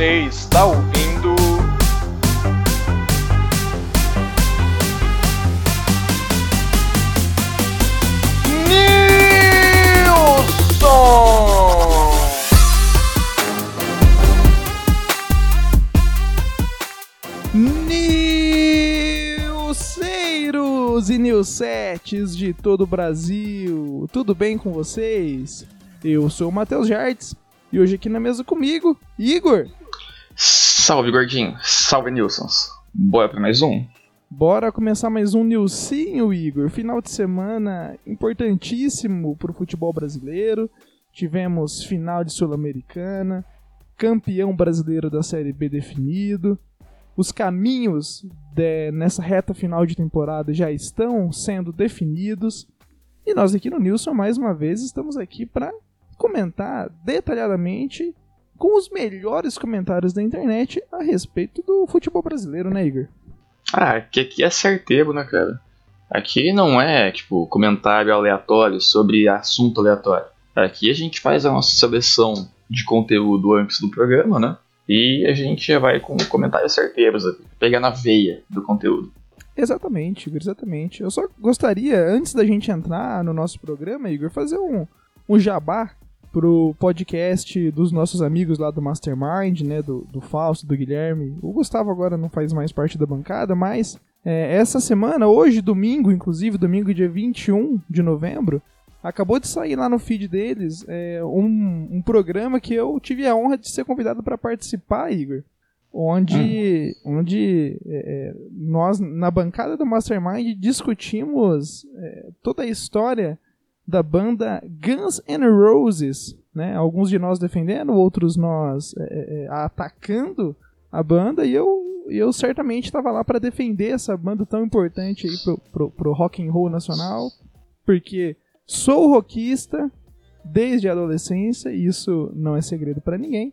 Você está ouvindo. Nilson! Nilceiros e Nilsetes de todo o Brasil, tudo bem com vocês? Eu sou o Matheus Jartes e hoje aqui na mesa comigo, Igor. Salve, gordinho. Salve, Nilsons. Bora pra mais um? Bora começar mais um Nilcinho, Igor. Final de semana importantíssimo pro futebol brasileiro. Tivemos final de Sul-Americana, campeão brasileiro da Série B definido. Os caminhos de- nessa reta final de temporada já estão sendo definidos. E nós aqui no Nilson, mais uma vez, estamos aqui para comentar detalhadamente com os melhores comentários da internet a respeito do futebol brasileiro, né, Igor? Ah, que aqui é certeiro, né, cara? Aqui não é, tipo, comentário aleatório sobre assunto aleatório. Aqui a gente faz a nossa seleção de conteúdo antes do programa, né? E a gente já vai com comentários certeiros aqui. Pegar na veia do conteúdo. Exatamente, Igor, exatamente. Eu só gostaria, antes da gente entrar no nosso programa, Igor, fazer um, um jabá pro podcast dos nossos amigos lá do Mastermind, né, do, do Fausto, do Guilherme. O Gustavo agora não faz mais parte da bancada, mas é, essa semana, hoje, domingo, inclusive, domingo dia 21 de novembro, acabou de sair lá no feed deles é, um, um programa que eu tive a honra de ser convidado para participar, Igor. Onde, onde é, é, nós, na bancada do Mastermind, discutimos é, toda a história da banda Guns N' Roses, né? Alguns de nós defendendo, outros nós é, é, atacando a banda, e eu, eu certamente estava lá para defender essa banda tão importante aí pro, pro, pro rock and roll nacional, porque sou rockista desde a adolescência, e isso não é segredo para ninguém.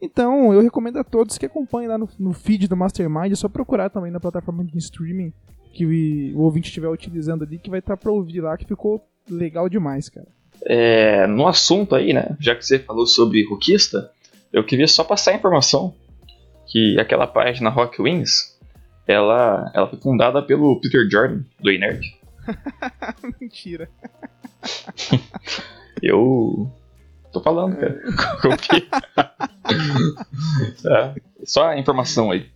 Então, eu recomendo a todos que acompanhem lá no, no feed do Mastermind, é só procurar também na plataforma de streaming que o, ouvinte estiver utilizando ali, que vai estar para ouvir lá, que ficou legal demais, cara. É, no assunto aí, né? Já que você falou sobre rockista, eu queria só passar a informação que aquela página Rock Wings, ela, ela foi fundada pelo Peter Jordan, do Inert. Mentira. Eu tô falando, cara. Confia. é, só a informação aí.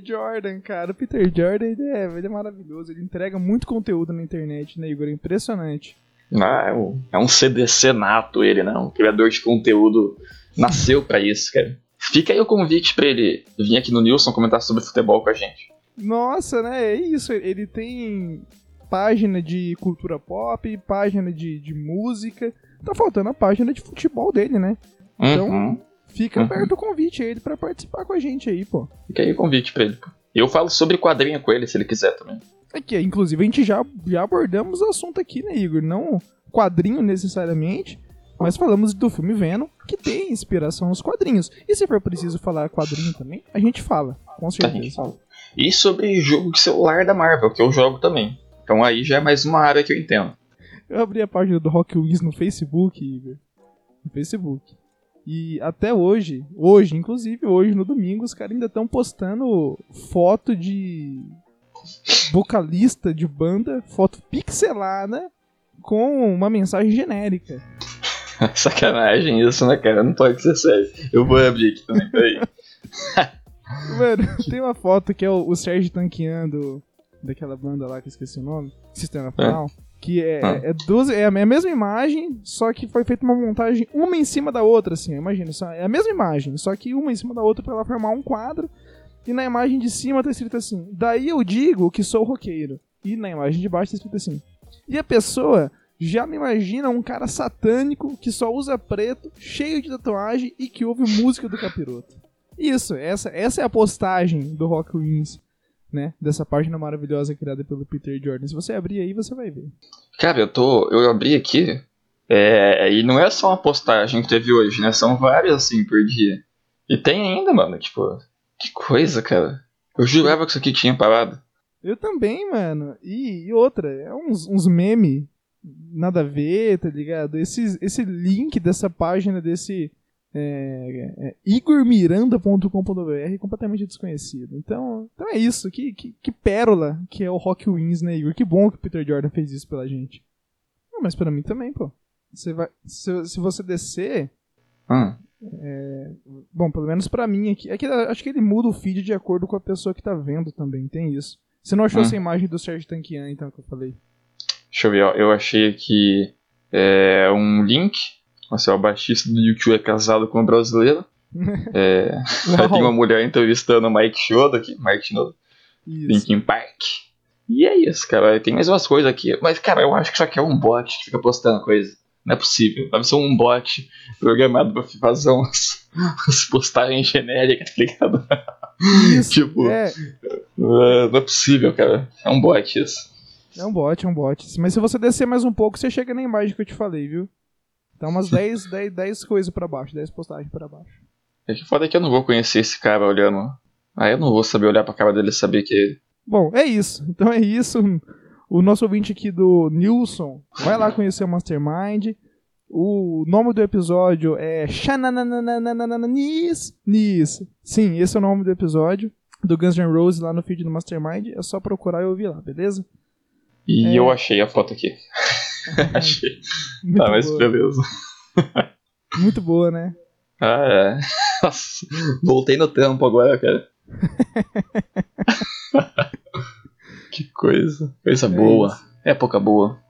Peter Jordan, cara. O Peter Jordan ele é, ele é maravilhoso. Ele entrega muito conteúdo na internet, né, Igor? É impressionante. Ah, é, um, é um CDC nato ele, né? Um criador de conteúdo nasceu pra isso, cara. Fica aí o convite pra ele vir aqui no Nilson comentar sobre futebol com a gente. Nossa, né? É isso. Ele tem página de cultura pop, página de, de música. Tá faltando a página de futebol dele, né? Então, Uhum. Fica Uhum. aberto o convite a ele pra participar com a gente aí, pô. Fica aí o convite pra ele. pô. Eu falo sobre quadrinho com ele, se ele quiser também. Aqui, inclusive, a gente já, já abordamos o assunto aqui, né, Igor? Não quadrinho necessariamente, mas falamos do filme Venom, que tem inspiração nos quadrinhos. E se for preciso falar quadrinho também, a gente fala, com certeza. fala. E sobre jogo de celular da Marvel, que eu jogo também. Então aí já é mais uma área que eu entendo. Eu abri a página do Rock Wiz no Facebook, Igor. No Facebook. E até hoje, hoje, inclusive, hoje no domingo, os caras ainda estão postando foto de vocalista de banda, foto pixelada com uma mensagem genérica. Sacanagem isso, né, cara? Não pode ser sério. Eu vou abrir aqui também, peraí. Mano, tem uma foto que é o, o Sérgio tanqueando daquela banda lá que eu esqueci o nome, Sistema Final. Que é, Ah. é, duas, é a mesma imagem, só que foi feita uma montagem uma em cima da outra, assim, imagina. Só, é a mesma imagem, só que uma em cima da outra pra ela formar um quadro. E na imagem de cima tá escrito assim: Daí eu digo que sou roqueiro. E na imagem de baixo tá escrito assim: E a pessoa já me imagina um cara satânico que só usa preto, cheio de tatuagem e que ouve música do capiroto. Isso, essa, essa é a postagem do Rock Wins, né? Dessa página maravilhosa criada pelo Peter Jordan. Se você abrir aí, você vai ver. Cara, eu tô. Eu abri aqui. É, e não é só uma postagem que teve hoje, né? São várias assim por dia. E tem ainda, mano, tipo. Que coisa, cara. Eu jurava que isso aqui tinha parado. Eu também, mano. E, e outra, é uns, uns memes nada a ver, tá ligado? Esse, esse link dessa página desse é, é, igormiranda.com.br é completamente desconhecido. Então, então é isso. Que, que, que, pérola que é o Rock Wins, né, Igor? Que bom que o Peter Jordan fez isso pela gente. Não, mas para mim também, pô. Você vai, se, se você descer. Hum. É, bom, pelo menos para mim aqui. É que, acho que ele muda o feed de acordo com a pessoa que tá vendo também. Tem isso. Você não achou hum. essa imagem do Sérgio Tanquian, então, que eu falei? Deixa eu ver, ó. Eu achei aqui é, um link. Assim, o baixista do YouTube é casado com uma brasileira. é, aí tem uma mulher entrevistando o Mike Shinoda aqui, Mike Shinoda. Linkin Park. E é isso, cara. Tem mais umas coisas aqui. Mas, cara, eu acho que isso aqui é um bot que fica postando coisa. Não é possível. Deve ser um bot programado pra fazer umas, umas postagens genéricas, tá ligado? Isso, tipo, é. não é possível, cara. É um bot isso. É um bot, é um bot. Mas se você descer mais um pouco, você chega na imagem que eu te falei, viu? Tá umas 10, 10, 10 coisas pra baixo, 10 postagens pra baixo. É que foda é que eu não vou conhecer esse cara olhando. Aí eu não vou saber olhar pra cara dele e saber que Bom, é isso. Então é isso. O nosso ouvinte aqui do Nilson vai lá conhecer o Mastermind. O nome do episódio é Nis. Nis. Sim, esse é o nome do episódio do Guns N' Roses lá no feed do Mastermind. É só procurar e ouvir lá, beleza? E é... eu achei a foto aqui. achei. Muito tá, mas boa. beleza. Muito boa, né? Ah, é. Nossa, voltei no tempo agora, cara. que coisa. Coisa é boa. Isso. Época boa.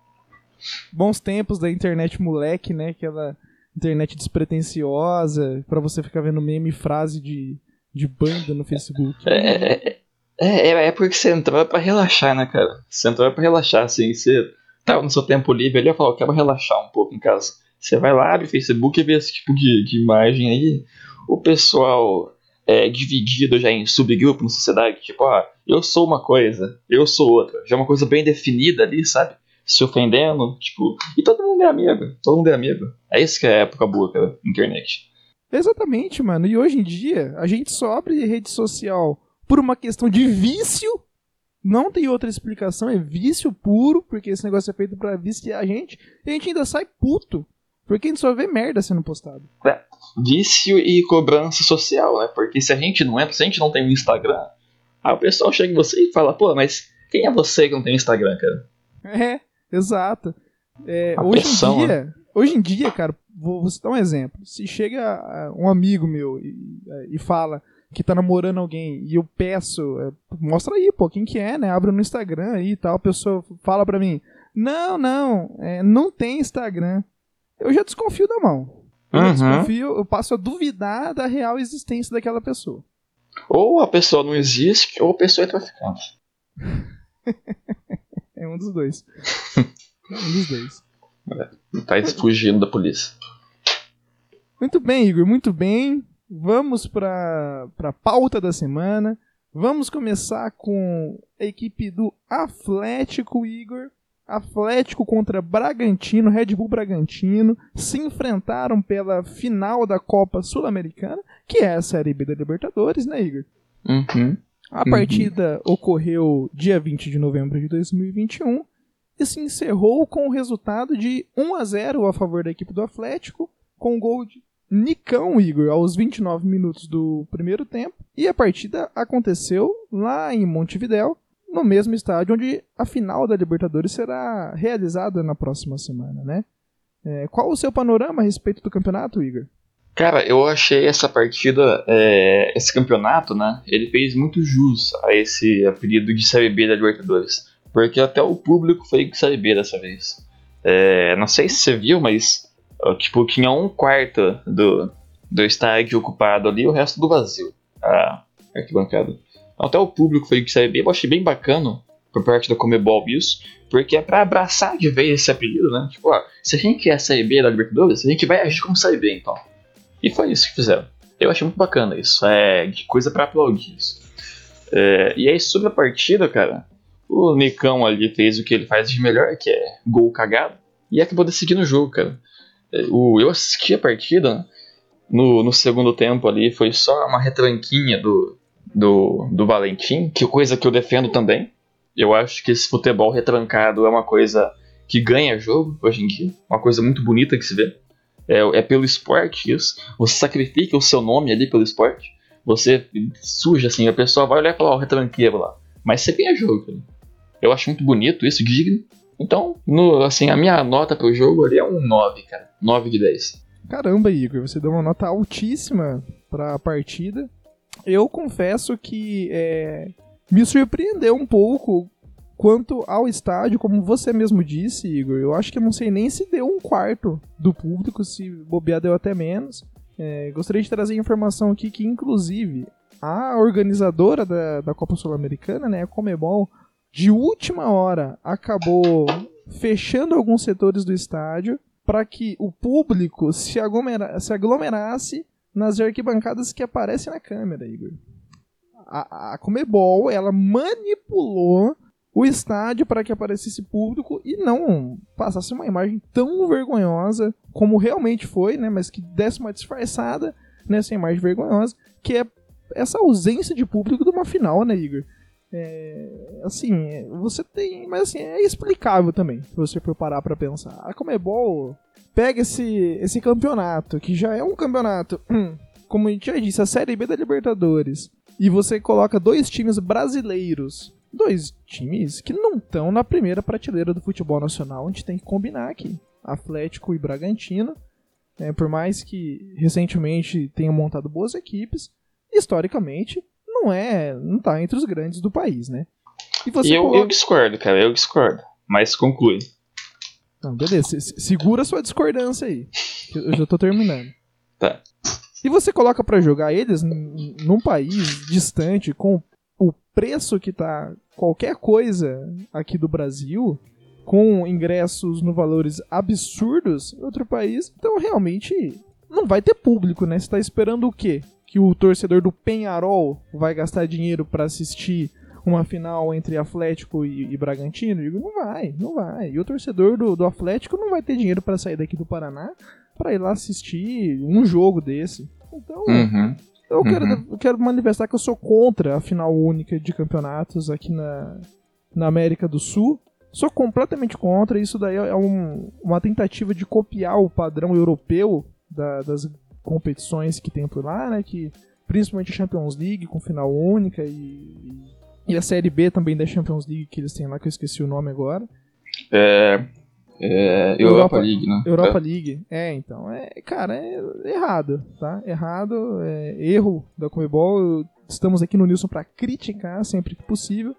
Bons tempos da internet moleque, né? Aquela internet despretensiosa, para você ficar vendo meme frase de, de banda no Facebook. É, é, é, é, é porque você entrava pra relaxar, né, cara? Você entrava pra relaxar, assim, você tava no seu tempo livre ali, eu falo, eu quero relaxar um pouco em casa. Você vai lá, abre o Facebook e vê esse tipo de, de imagem aí. O pessoal é, dividido já em subgrupo na sociedade, tipo, ah, eu sou uma coisa, eu sou outra. Já é uma coisa bem definida ali, sabe? Se ofendendo, tipo, e todo mundo é amigo, todo mundo é amigo. É isso que é a época boa pela internet. Exatamente, mano. E hoje em dia, a gente só abre rede social por uma questão de vício. Não tem outra explicação, é vício puro, porque esse negócio é feito pra viciar a gente. E a gente ainda sai puto porque a gente só vê merda sendo postado. É, vício e cobrança social, né? Porque se a gente não entra, se a gente não tem um Instagram, aí o pessoal chega em você e fala, pô, mas quem é você que não tem Instagram, cara? É, exato. É, hoje pressão, em dia, né? hoje em dia, cara, vou, vou citar um exemplo. Se chega um amigo meu e, e fala que tá namorando alguém e eu peço, é, mostra aí, pô, quem que é, né? Abre no Instagram aí e tal, a pessoa fala pra mim, não, não, é, não tem Instagram eu já desconfio da mão. Eu uhum. desconfio, eu passo a duvidar da real existência daquela pessoa. Ou a pessoa não existe, ou a pessoa é traficante. é um dos dois. é um dos dois. É, tá fugindo da polícia. Muito bem, Igor, muito bem. Vamos para a pauta da semana. Vamos começar com a equipe do Atlético, Igor. Atlético contra Bragantino, Red Bull Bragantino, se enfrentaram pela final da Copa Sul-Americana, que é a Série B da Libertadores, né, Igor? Uhum. A partida uhum. ocorreu dia 20 de novembro de 2021 e se encerrou com o resultado de 1 a 0 a favor da equipe do Atlético, com o gol de Nicão, Igor, aos 29 minutos do primeiro tempo. E a partida aconteceu lá em Montevidéu, no mesmo estádio onde a final da Libertadores será realizada na próxima semana, né? É, qual o seu panorama a respeito do campeonato, Igor? Cara, eu achei essa partida, é, esse campeonato, né? Ele fez muito jus a esse apelido de Série B da Libertadores. Porque até o público foi Série B dessa vez. É, não sei se você viu, mas tipo, tinha um quarto do, do estádio ocupado ali o resto do vazio. A arquibancada. Até o público foi que saiu bem, eu achei bem bacana por parte da Comebol isso, porque é pra abraçar de vez esse apelido, né? Tipo, ó, se a gente quer sair B da Libertadores, a gente vai agir como sair B, então. E foi isso que fizeram. Eu achei muito bacana isso, é de coisa para aplaudir isso. É, e aí, sobre a partida, cara, o Nicão ali fez o que ele faz de melhor, que é gol cagado, e acabou decidindo o jogo, cara. O, eu assisti a partida, no, no segundo tempo ali, foi só uma retranquinha do, do, do Valentim, que coisa que eu defendo também. Eu acho que esse futebol retrancado é uma coisa que ganha jogo hoje em dia. Uma coisa muito bonita que se vê. É, é pelo esporte isso. Você sacrifica o seu nome ali pelo esporte. Você suja assim, a pessoa vai olhar e falar, ó, oh, retranqueiro lá. Mas você ganha jogo, cara. Eu acho muito bonito isso, digno. Então, no, assim, a minha nota pro jogo ali é um 9, cara. 9 de 10. Caramba, Igor, você deu uma nota altíssima pra partida. Eu confesso que é, me surpreendeu um pouco quanto ao estádio, como você mesmo disse, Igor. Eu acho que eu não sei nem se deu um quarto do público, se bobear deu até menos. É, gostaria de trazer informação aqui que, inclusive, a organizadora da, da Copa Sul-Americana, né, a Comebol, de última hora acabou fechando alguns setores do estádio para que o público se, aglomera se aglomerasse nas arquibancadas que aparecem na câmera, Igor. A, a Comebol, ela manipulou o estádio para que aparecesse público e não passasse uma imagem tão vergonhosa como realmente foi, né, mas que desse uma disfarçada nessa imagem vergonhosa, que é essa ausência de público de uma final, né, Igor? É, assim, você tem. Mas assim, é explicável também, se você for parar pra pensar. A Comebol pega esse, esse campeonato, que já é um campeonato, como a gente já disse, a Série B da Libertadores, e você coloca dois times brasileiros, dois times que não estão na primeira prateleira do futebol nacional, a gente tem que combinar aqui. Atlético e Bragantino, é, por mais que recentemente tenham montado boas equipes, historicamente não é, não tá entre os grandes do país, né? E você eu, coloca... eu discordo, cara, eu discordo. Mas conclui. Não, beleza, segura sua discordância aí. eu já tô terminando. Tá. E você coloca para jogar eles num país distante, com o preço que tá qualquer coisa aqui do Brasil, com ingressos no valores absurdos em outro país, então realmente não vai ter público, né? Você tá esperando o quê? Que o torcedor do Penharol vai gastar dinheiro para assistir uma final entre Atlético e, e Bragantino? Eu digo, não vai, não vai. E o torcedor do, do Atlético não vai ter dinheiro para sair daqui do Paraná para ir lá assistir um jogo desse. Então, uhum. eu, quero, uhum. eu quero manifestar que eu sou contra a final única de campeonatos aqui na, na América do Sul. Sou completamente contra. Isso daí é um, uma tentativa de copiar o padrão europeu da, das competições que tem por lá, né? Que principalmente a Champions League com final única e, e a Série B também da Champions League que eles têm lá, que eu esqueci o nome agora. É, é Europa, Europa, League, né? Europa é. League. É, então, é, cara, é errado, tá? Errado, é erro da Comebol. Estamos aqui no Nilson para criticar sempre que possível.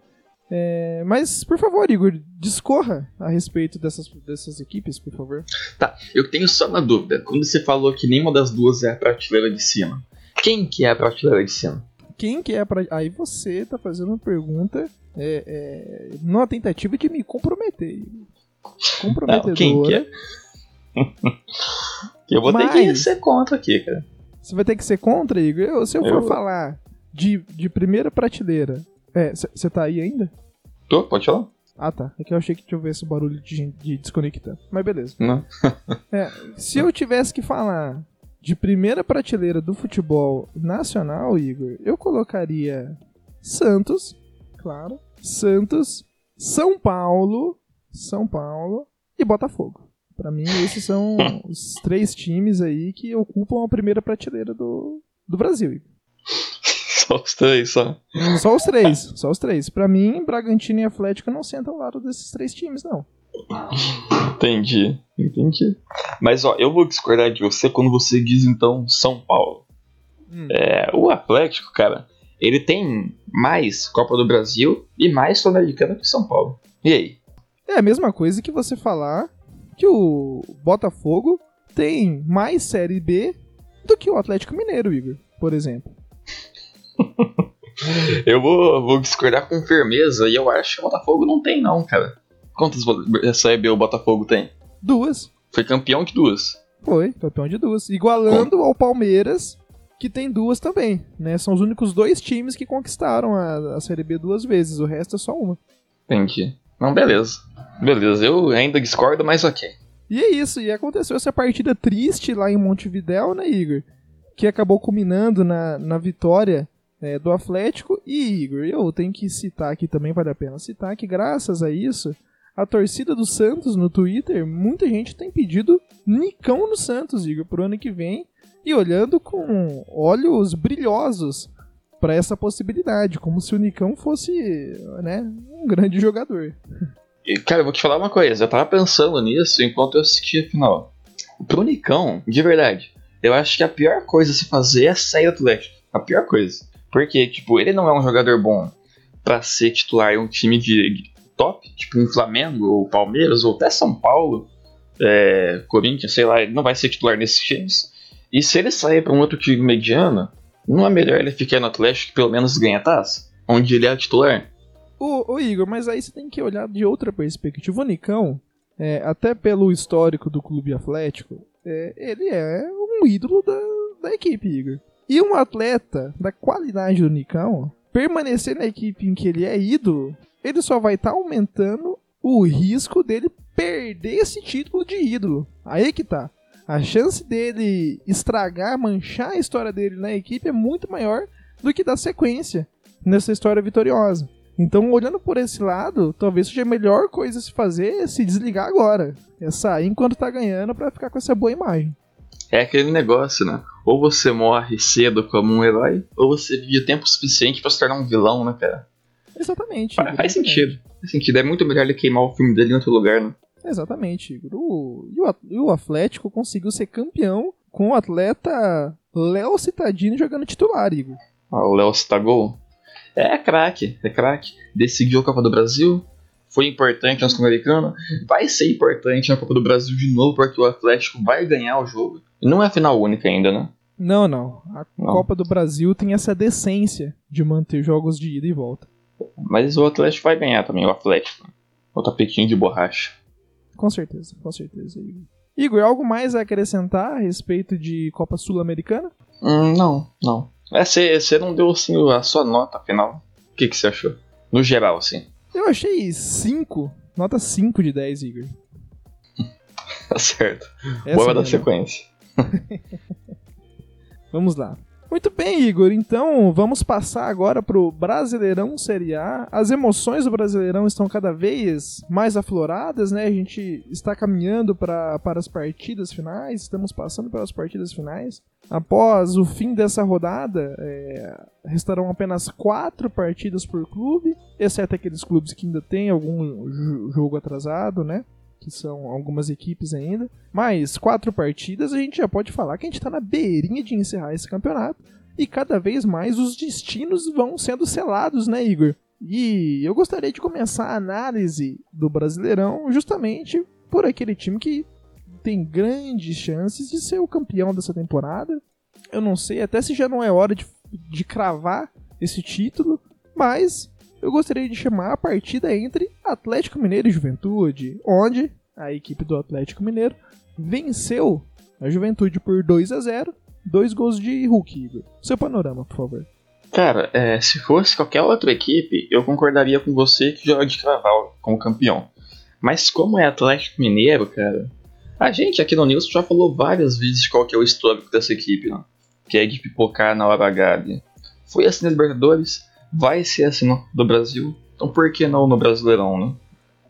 É, mas, por favor, Igor, discorra a respeito dessas, dessas equipes, por favor. Tá, eu tenho só uma dúvida. Quando você falou que nenhuma das duas é a prateleira de cima, quem que é a prateleira de cima? Quem que é a prateleira... Aí você tá fazendo uma pergunta é, é, numa tentativa de me comprometer. Comprometedora. Não, quem que é? eu vou mas... ter que ser contra aqui, cara. Você vai ter que ser contra, Igor? Eu, se eu, eu for falar de, de primeira prateleira é, você tá aí ainda? Tô, pode falar. Ah, tá. É que eu achei que tinha esse barulho de, de desconectar. Mas beleza. Não. é, se eu tivesse que falar de primeira prateleira do futebol nacional, Igor, eu colocaria Santos, claro. Santos, São Paulo, São Paulo e Botafogo. Para mim, esses são os três times aí que ocupam a primeira prateleira do, do Brasil. Igor. Só os três, só. Só os três, só os três. Pra mim, Bragantino e Atlético não sentam ao lado desses três times, não. Entendi, entendi. Mas ó, eu vou discordar de você quando você diz então São Paulo. Hum. É, o Atlético, cara, ele tem mais Copa do Brasil e mais Sul-Americana que São Paulo. E aí? É a mesma coisa que você falar que o Botafogo tem mais Série B do que o Atlético Mineiro, Igor, por exemplo. eu vou, vou discordar com firmeza e eu acho que o Botafogo não tem, não, cara. Quantas CB o Botafogo tem? Duas. Foi campeão de duas. Foi, campeão de duas. Igualando ao Palmeiras, que tem duas também, né? São os únicos dois times que conquistaram a, a Série B duas vezes, o resto é só uma. Entendi. Não, beleza. Beleza, eu ainda discordo, mas ok. E é isso, e aconteceu essa partida triste lá em Montevidéu, né, Igor? Que acabou culminando na, na vitória é, do Atlético. E, Igor, eu tenho que citar aqui também, vale a pena citar que graças a isso, a torcida do Santos no Twitter, muita gente tem pedido Nicão no Santos, Igor, pro ano que vem. E olhando com olhos brilhosos para essa possibilidade, como se o Nicão fosse, né, um grande jogador. Cara, eu vou te falar uma coisa, eu tava pensando nisso enquanto eu assistia a final. Pro Nicão, de verdade, eu acho que a pior coisa a se fazer é sair do Atlético. A pior coisa. Porque, tipo, ele não é um jogador bom para ser titular em um time de top, tipo um Flamengo, ou Palmeiras, ou até São Paulo, é, Corinthians, sei lá, ele não vai ser titular nesses times. E se ele sair para um outro time mediano, não é melhor ele ficar no Atlético que pelo menos ganha taça? Onde ele é titular? Ô, ô, Igor, mas aí você tem que olhar de outra perspectiva. O Nicão, é, até pelo histórico do clube atlético, é, ele é um ídolo da, da equipe, Igor. E um atleta da qualidade do Nicão, permanecer na equipe em que ele é ídolo, ele só vai estar tá aumentando o risco dele perder esse título de ídolo. Aí que tá. A chance dele estragar, manchar a história dele na equipe é muito maior do que dar sequência nessa história vitoriosa. Então, olhando por esse lado, talvez seja a melhor coisa a se fazer é se desligar agora. É sair enquanto tá ganhando para ficar com essa boa imagem. É aquele negócio, né? Ou você morre cedo como um herói, ou você vive tempo suficiente para se tornar um vilão, né, cara? Exatamente. Faz, faz sentido. Faz sentido. É muito melhor ele queimar o filme dele em outro lugar, né? Exatamente, Igor. O, e, o, Atlético conseguiu ser campeão com o atleta Léo Citadini jogando titular, Igor. Ah, o Léo Citagol? É craque, é craque. Decidiu a Copa do Brasil, foi importante na Sul-Americana, vai ser importante na Copa do Brasil de novo, porque o Atlético vai ganhar o jogo. E não é a final única ainda, né? Não, não. A não. Copa do Brasil tem essa decência de manter jogos de ida e volta. Mas o Atlético vai ganhar também, o Atlético. O tapetinho de borracha. Com certeza, com certeza, Igor. Igor, algo mais a acrescentar a respeito de Copa Sul-Americana? Hum, não, não. É, você não deu assim, a sua nota final. O que, que você achou? No geral, assim. Eu achei 5. Nota 5 de 10, Igor. tá certo. Essa Boa da sequência. Vamos lá. Muito bem, Igor. Então vamos passar agora para o Brasileirão Série A. As emoções do Brasileirão estão cada vez mais afloradas, né? A gente está caminhando pra, para as partidas finais, estamos passando pelas partidas finais. Após o fim dessa rodada, é, restarão apenas quatro partidas por clube, exceto aqueles clubes que ainda têm algum jogo atrasado, né? que são algumas equipes ainda. Mas quatro partidas, a gente já pode falar que a gente está na beirinha de encerrar esse campeonato. E cada vez mais os destinos vão sendo selados, né, Igor? E eu gostaria de começar a análise do Brasileirão justamente por aquele time que tem grandes chances de ser o campeão dessa temporada. Eu não sei até se já não é hora de, de cravar esse título, mas eu gostaria de chamar a partida entre Atlético Mineiro e Juventude, onde a equipe do Atlético Mineiro venceu a Juventude por 2 a 0 dois gols de Hulk, Igor. Seu panorama, por favor. Cara, é, se fosse qualquer outra equipe, eu concordaria com você que joga de Craval como campeão. Mas como é Atlético Mineiro, cara, a gente aqui no News já falou várias vezes qual que é o histórico dessa equipe, né? que é de pipocar na hora H. Foi assim na Libertadores, vai ser assim no, do Brasil, então por que não no Brasileirão, né?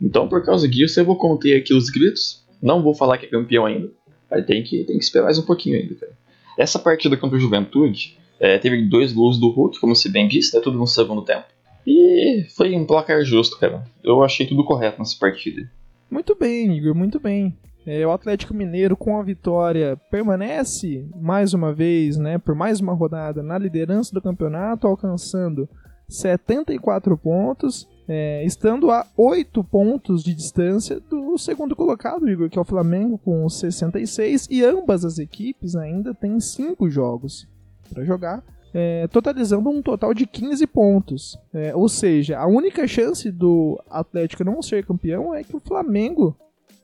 Então por causa disso eu vou conter aqui os gritos, não vou falar que é campeão ainda, aí tem que, tem que esperar mais um pouquinho ainda, cara. Essa partida contra o Juventude é, teve dois gols do Hulk, como se bem disse, né, tudo no segundo tempo. E foi um placar justo, cara. Eu achei tudo correto nessa partida. Muito bem, Igor, muito bem. É, o Atlético Mineiro, com a vitória, permanece mais uma vez, né, por mais uma rodada, na liderança do campeonato, alcançando 74 pontos, é, estando a 8 pontos de distância do segundo colocado, Igor, que é o Flamengo, com 66, e ambas as equipes ainda têm 5 jogos para jogar. É, totalizando um total de 15 pontos. É, ou seja, a única chance do Atlético não ser campeão é que o Flamengo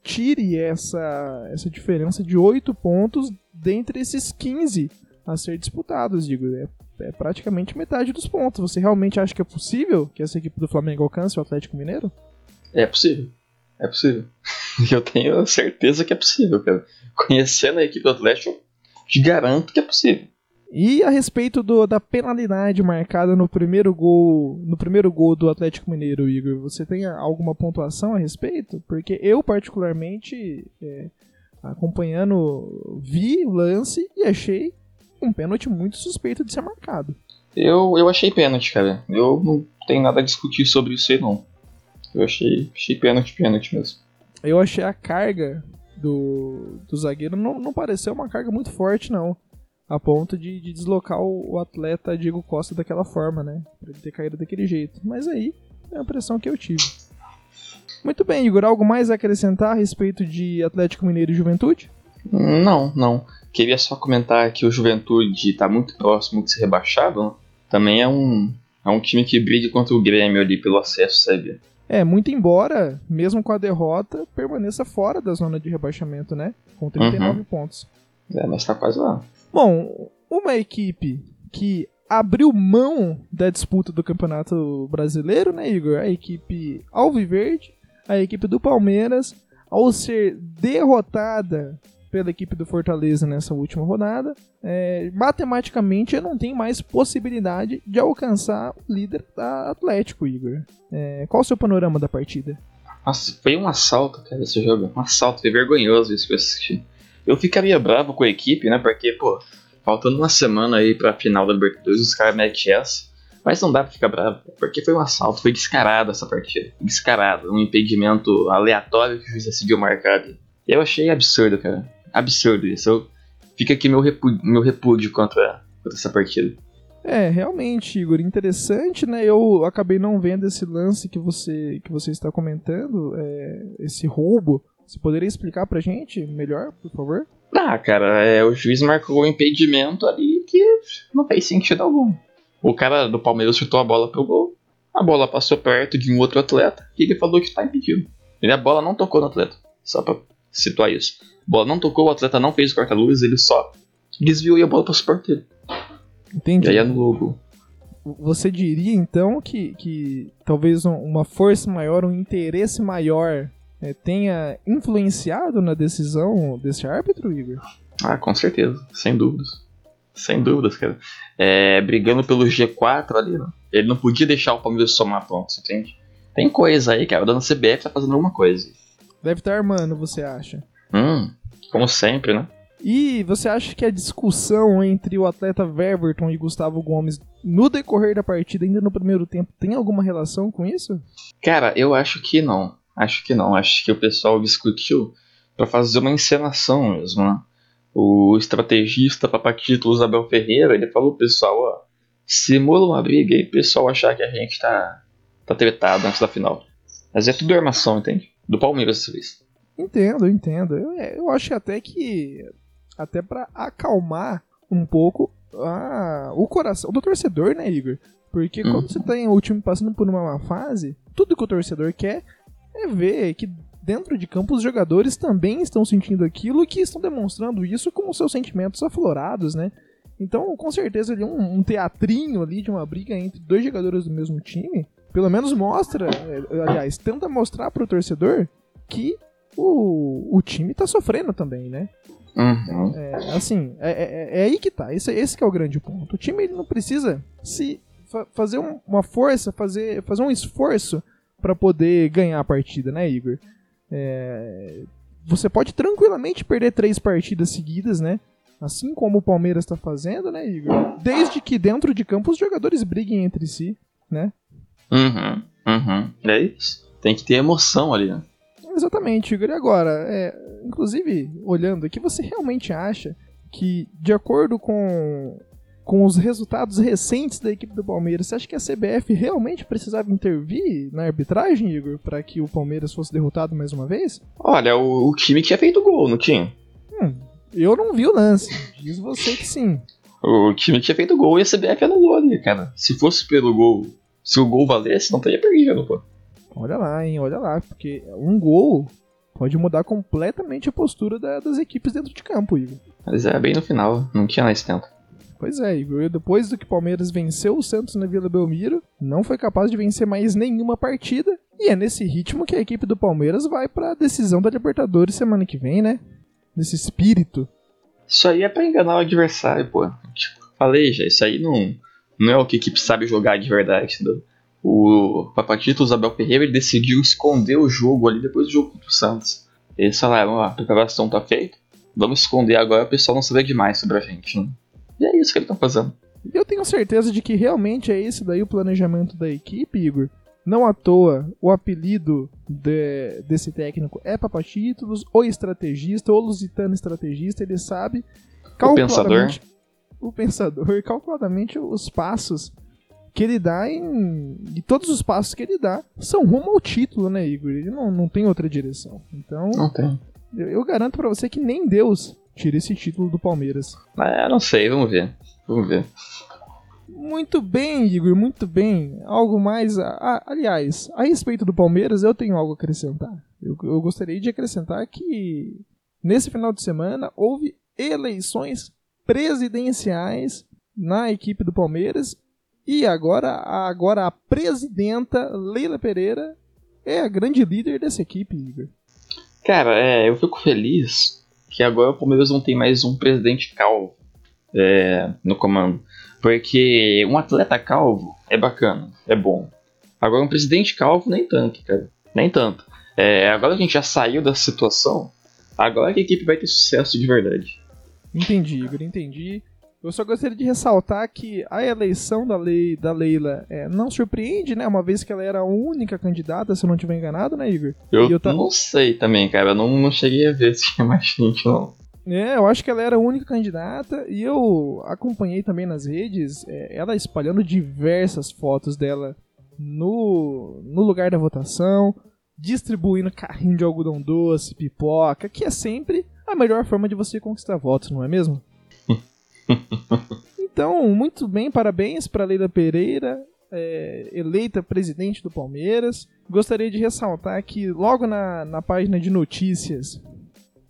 tire essa, essa diferença de 8 pontos dentre esses 15 a ser disputados, digo. É, é praticamente metade dos pontos. Você realmente acha que é possível que essa equipe do Flamengo alcance o Atlético Mineiro? É possível. É possível. Eu tenho certeza que é possível, cara. Conhecendo a equipe do Atlético, te garanto que é possível. E a respeito do, da penalidade marcada no primeiro gol, no primeiro gol do Atlético Mineiro, Igor, você tem alguma pontuação a respeito? Porque eu particularmente é, acompanhando vi o lance e achei um pênalti muito suspeito de ser marcado. Eu, eu achei pênalti, cara. Eu não tenho nada a discutir sobre isso aí não. Eu achei, achei pênalti, pênalti mesmo. Eu achei a carga do, do zagueiro não, não pareceu uma carga muito forte, não a ponto de, de deslocar o, o, atleta Diego Costa daquela forma, né? Pra ele ter caído daquele jeito. Mas aí é a impressão que eu tive. Muito bem, Igor, algo mais a acrescentar a respeito de Atlético Mineiro e Juventude? Não, não. Queria só comentar que o Juventude está muito próximo de ser rebaixado. Né? Também é um, é um time que briga contra o Grêmio ali pelo acesso, sabe? É, muito embora, mesmo com a derrota, permaneça fora da zona de rebaixamento, né? Com 39 uhum. pontos. É, mas tá quase lá. Bom, uma equipe que abriu mão da disputa do Campeonato Brasileiro, né, Igor? A equipe Alviverde, a equipe do Palmeiras, ao ser derrotada pela equipe do Fortaleza nessa última rodada, é, matematicamente não tem mais possibilidade de alcançar o líder da Atlético, Igor. É, qual o seu panorama da partida? Nossa, foi um assalto, cara, esse jogo. Um assalto, foi vergonhoso isso que eu assisti. Eu ficaria bravo com a equipe, né? Porque, pô, faltando uma semana aí pra final da Libertadores, os caras metem essa. Mas não dá pra ficar bravo, porque foi um assalto, foi descarado essa partida. Descarado, um impedimento aleatório que o juiz decidiu marcar. Eu achei absurdo, cara. Absurdo isso. Eu... Fica aqui meu, repu... meu repúdio contra, contra essa partida. É, realmente, Igor, interessante, né? Eu acabei não vendo esse lance que você, que você está comentando, é, esse roubo você poderia explicar pra gente melhor, por favor? Ah, cara, é, o juiz marcou um impedimento ali que não fez sentido algum. O cara do Palmeiras chutou a bola pro gol, a bola passou perto de um outro atleta e ele falou que tá impedido. E a bola não tocou no atleta, só pra situar isso. A bola não tocou, o atleta não fez o corta-luz, ele só desviou e a bola passou perto dele. Entendi. E aí anulou o gol. Você diria então que, que talvez uma força maior, um interesse maior é, tenha influenciado na decisão desse árbitro, Igor? Ah, com certeza, sem dúvidas. Sem dúvidas, cara. É, brigando pelo G4 ali, né? ele não podia deixar o Palmeiras somar pontos, entende? Tem coisa aí, cara. O dona CBF tá fazendo alguma coisa. Deve estar tá armando, você acha? Hum, como sempre, né? E você acha que a discussão entre o atleta Verberton e Gustavo Gomes no decorrer da partida, ainda no primeiro tempo, tem alguma relação com isso? Cara, eu acho que não. Acho que não. Acho que o pessoal discutiu para fazer uma encenação mesmo, né? O estrategista títulos Abel Ferreira, ele falou pessoal, ó, simula uma briga e o pessoal achar que a gente tá, tá tretado antes da final. Mas é tudo armação, entende? Do Palmeiras dessa vez. Entendo, entendo. Eu, é, eu acho até que. Até para acalmar um pouco a, o coração do torcedor, né, Igor? Porque quando uhum. você tem o time passando por uma má fase, tudo que o torcedor quer é ver que dentro de campo os jogadores também estão sentindo aquilo e que estão demonstrando isso com seus sentimentos aflorados, né? Então, com certeza, ali um, um teatrinho ali de uma briga entre dois jogadores do mesmo time, pelo menos mostra, é, aliás, tenta mostrar pro torcedor que o, o time tá sofrendo também, né? Uhum. É, assim, é, é, é, aí que tá. Esse, esse que é o grande ponto. O time ele não precisa se fa fazer um, uma força, fazer, fazer um esforço para poder ganhar a partida, né, Igor? É... Você pode tranquilamente perder três partidas seguidas, né? Assim como o Palmeiras está fazendo, né, Igor? Desde que dentro de campo os jogadores briguem entre si, né? Uhum, uhum. É isso. Tem que ter emoção ali, né? Exatamente, Igor. E agora, é, inclusive, olhando aqui, você realmente acha que, de acordo com com os resultados recentes da equipe do Palmeiras, você acha que a CBF realmente precisava intervir na arbitragem, Igor, para que o Palmeiras fosse derrotado mais uma vez? Olha, o, o time tinha feito gol, não tinha? Hum, eu não vi o lance, diz você que sim. O time tinha feito gol e a CBF anulou ali, cara. Se fosse pelo gol, se o gol valesse, não teria perdido, pô. Olha lá, hein, olha lá, porque um gol pode mudar completamente a postura da, das equipes dentro de campo, Igor. Mas é bem no final, não tinha mais tempo. Pois é, Igor. Depois do que o Palmeiras venceu o Santos na Vila Belmiro, não foi capaz de vencer mais nenhuma partida. E é nesse ritmo que a equipe do Palmeiras vai para a decisão da Libertadores semana que vem, né? Nesse espírito. Isso aí é pra enganar o adversário, pô. Tipo, falei já, isso aí não, não é o que a equipe sabe jogar de verdade, entendeu? O Papatito, o Isabel Ferreira, ele decidiu esconder o jogo ali depois do jogo contra o Santos. Eles falaram, ó, a preparação tá feita, vamos esconder agora, o pessoal não saber demais sobre a gente, né? E é isso que eles estão fazendo. Eu tenho certeza de que realmente é esse daí o planejamento da equipe, Igor. Não à toa, o apelido de, desse técnico é Papatítulos, ou estrategista, ou lusitano estrategista, ele sabe o pensador. O pensador, calculadamente os passos que ele dá em. E todos os passos que ele dá são rumo ao título, né, Igor? Ele não, não tem outra direção. Então. Não tem. Eu, eu garanto para você que nem Deus tira esse título do Palmeiras. É, não sei, vamos ver. Vamos ver. Muito bem, Igor, muito bem. Algo mais. Aliás, a respeito do Palmeiras, eu tenho algo a acrescentar. Eu, eu gostaria de acrescentar que nesse final de semana houve eleições presidenciais na equipe do Palmeiras e agora, agora a presidenta Leila Pereira é a grande líder dessa equipe, Igor. Cara, é, eu fico feliz que agora o Palmeiras não tem mais um presidente calvo é, no comando. Porque um atleta calvo é bacana, é bom. Agora um presidente calvo nem tanto, cara. Nem tanto. É, agora a gente já saiu da situação, agora que a equipe vai ter sucesso de verdade. Entendi, Igor, entendi. Eu só gostaria de ressaltar que a eleição da, lei, da Leila é, não surpreende, né? Uma vez que ela era a única candidata, se eu não estiver enganado, né, Igor? Eu, eu tá... não sei também, cara. Eu não, não cheguei a ver se tinha mais gente, não. É, eu acho que ela era a única candidata e eu acompanhei também nas redes é, ela espalhando diversas fotos dela no, no lugar da votação, distribuindo carrinho de algodão doce, pipoca, que é sempre a melhor forma de você conquistar votos, não é mesmo? Então, muito bem, parabéns para Leila Pereira, é, eleita presidente do Palmeiras. Gostaria de ressaltar que logo na, na página de notícias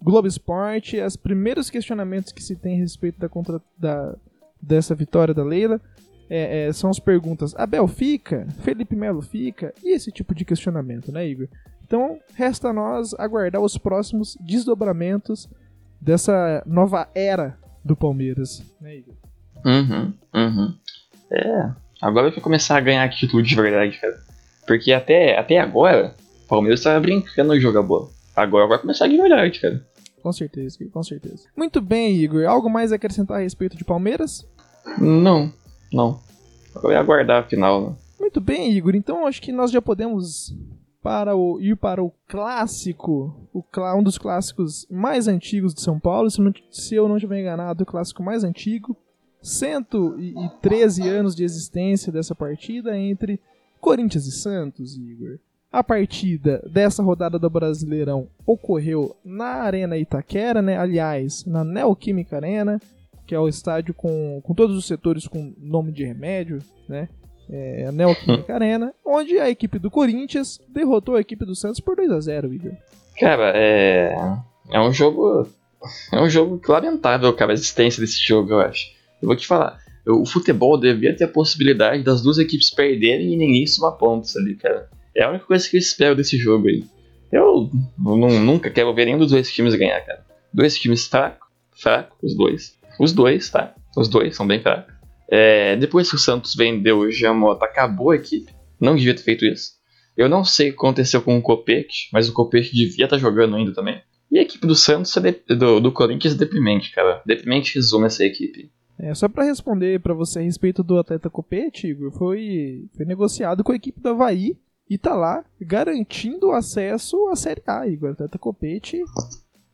Globo Esporte, os primeiros questionamentos que se tem a respeito da, contra, da dessa vitória da Leila é, é, são as perguntas: Abel fica? Felipe Melo fica? E esse tipo de questionamento, né, Igor? Então, resta a nós aguardar os próximos desdobramentos dessa nova era do Palmeiras, né, Igor? Uhum, uhum. É, agora vai começar a ganhar título de verdade, cara. Porque até, até agora, o Palmeiras estava brincando de jogar bola. Agora vai começar de verdade, cara. Com certeza, com certeza. Muito bem, Igor. Algo mais a acrescentar a respeito de Palmeiras? Não, não. Eu ia aguardar a final, né? Muito bem, Igor. Então acho que nós já podemos para o, ir para o clássico, o, um dos clássicos mais antigos de São Paulo. Se, não, se eu não estiver enganado, o clássico mais antigo. 113 anos de existência dessa partida entre Corinthians e Santos, Igor. A partida dessa rodada do Brasileirão ocorreu na Arena Itaquera, né? aliás, na Neoquímica Arena, que é o estádio com, com todos os setores com nome de remédio, né? É, a Neoquímica Arena, onde a equipe do Corinthians derrotou a equipe do Santos por 2 a 0 Igor. Cara, é. É um jogo. É um jogo lamentável, cara, a existência desse jogo, eu acho. Eu vou te falar. O futebol devia ter a possibilidade das duas equipes perderem e ninguém somar pontos ali, cara. É a única coisa que eu espero desse jogo aí. Eu não, nunca quero ver nenhum dos dois times ganhar, cara. Dois times fracos, fracos, os dois. Os dois, tá? Os dois são bem fracos. É, depois que o Santos vendeu o Jamota, acabou a equipe. Não devia ter feito isso. Eu não sei o que aconteceu com o Copete, mas o Copete devia estar tá jogando ainda também. E a equipe do Santos, é do, do Corinthians é deprimente, cara. Deprimente resume essa equipe. É, só para responder para você a respeito do atleta Copete, Igor, foi, foi negociado com a equipe do Havaí e tá lá garantindo acesso à Série A, Igor. Atleta Copete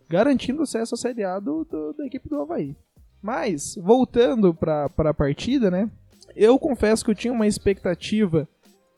garantindo acesso à Série A do, do, da equipe do Havaí. Mas, voltando para a partida, né? Eu confesso que eu tinha uma expectativa